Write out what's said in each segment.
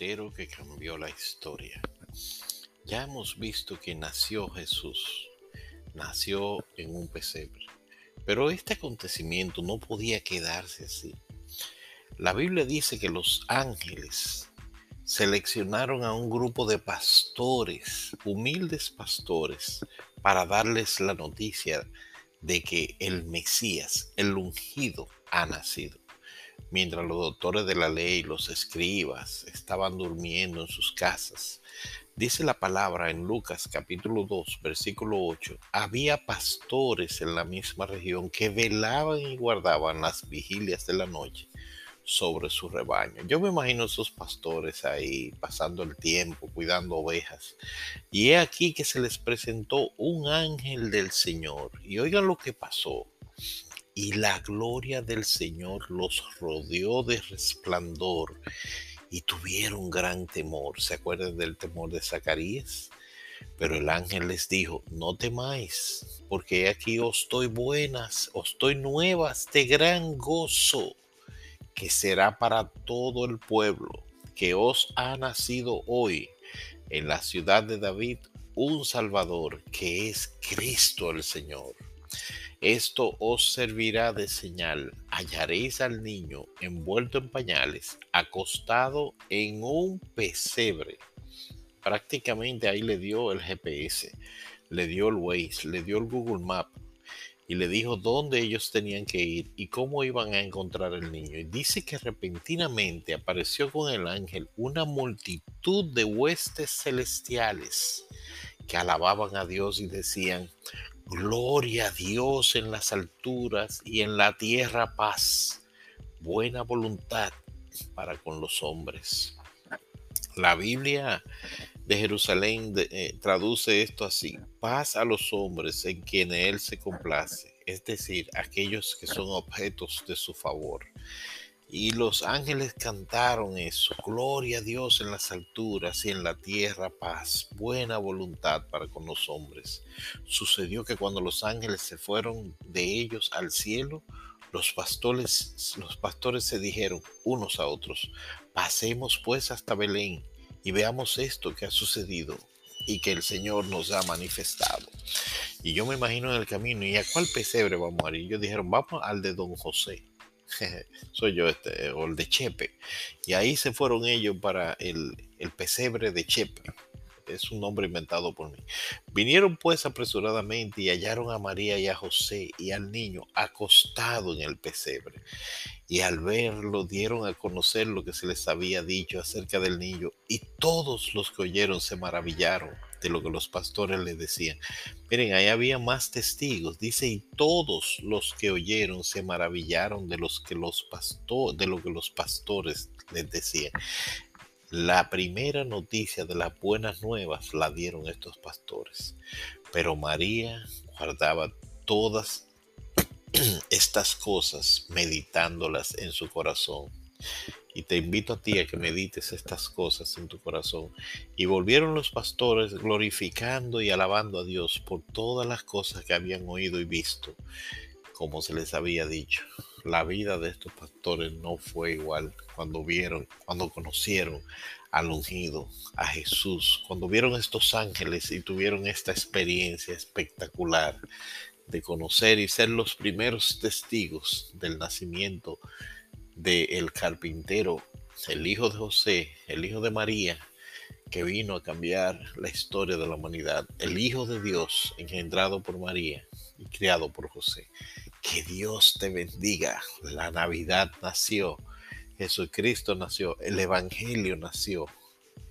Que cambió la historia. Ya hemos visto que nació Jesús, nació en un pesebre, pero este acontecimiento no podía quedarse así. La Biblia dice que los ángeles seleccionaron a un grupo de pastores, humildes pastores, para darles la noticia de que el Mesías, el ungido, ha nacido mientras los doctores de la ley, los escribas, estaban durmiendo en sus casas. Dice la palabra en Lucas capítulo 2, versículo 8, había pastores en la misma región que velaban y guardaban las vigilias de la noche sobre su rebaño. Yo me imagino esos pastores ahí pasando el tiempo, cuidando ovejas. Y he aquí que se les presentó un ángel del Señor. Y oigan lo que pasó y la gloria del Señor los rodeó de resplandor y tuvieron gran temor. ¿Se acuerdan del temor de Zacarías? Pero el ángel les dijo, no temáis, porque aquí os estoy buenas, os estoy nuevas de gran gozo, que será para todo el pueblo, que os ha nacido hoy en la ciudad de David un Salvador, que es Cristo el Señor. Esto os servirá de señal. Hallaréis al niño envuelto en pañales, acostado en un pesebre. Prácticamente ahí le dio el GPS, le dio el Waze, le dio el Google Map y le dijo dónde ellos tenían que ir y cómo iban a encontrar al niño. Y dice que repentinamente apareció con el ángel una multitud de huestes celestiales que alababan a Dios y decían, Gloria a Dios en las alturas y en la tierra paz, buena voluntad para con los hombres. La Biblia de Jerusalén eh, traduce esto así, paz a los hombres en quienes Él se complace, es decir, aquellos que son objetos de su favor. Y los ángeles cantaron eso, gloria a Dios en las alturas y en la tierra paz, buena voluntad para con los hombres. Sucedió que cuando los ángeles se fueron de ellos al cielo, los pastores, los pastores se dijeron unos a otros, pasemos pues hasta Belén y veamos esto que ha sucedido y que el Señor nos ha manifestado. Y yo me imagino en el camino, ¿y a cuál pesebre vamos a ir? Y ellos dijeron, vamos al de don José. soy yo este, o el de Chepe. Y ahí se fueron ellos para el, el pesebre de Chepe. Es un nombre inventado por mí. Vinieron pues apresuradamente y hallaron a María y a José y al niño acostado en el pesebre. Y al verlo dieron a conocer lo que se les había dicho acerca del niño. Y todos los que oyeron se maravillaron de lo que los pastores le decían. Miren, ahí había más testigos. Dice, y todos los que oyeron se maravillaron de, los que los de lo que los pastores les decían. La primera noticia de las buenas nuevas la dieron estos pastores. Pero María guardaba todas estas cosas meditándolas en su corazón. Y te invito a ti a que medites estas cosas en tu corazón. Y volvieron los pastores glorificando y alabando a Dios por todas las cosas que habían oído y visto, como se les había dicho. La vida de estos pastores no fue igual cuando vieron, cuando conocieron al ungido, a Jesús, cuando vieron estos ángeles y tuvieron esta experiencia espectacular de conocer y ser los primeros testigos del nacimiento de el carpintero, el hijo de José, el hijo de María, que vino a cambiar la historia de la humanidad, el hijo de Dios engendrado por María y criado por José. Que Dios te bendiga. La Navidad nació, Jesucristo nació, el Evangelio nació.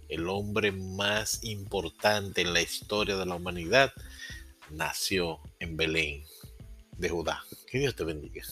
el hombre más importante en la historia de la humanidad, nació en Belén de Judá. Que Dios te bendiga.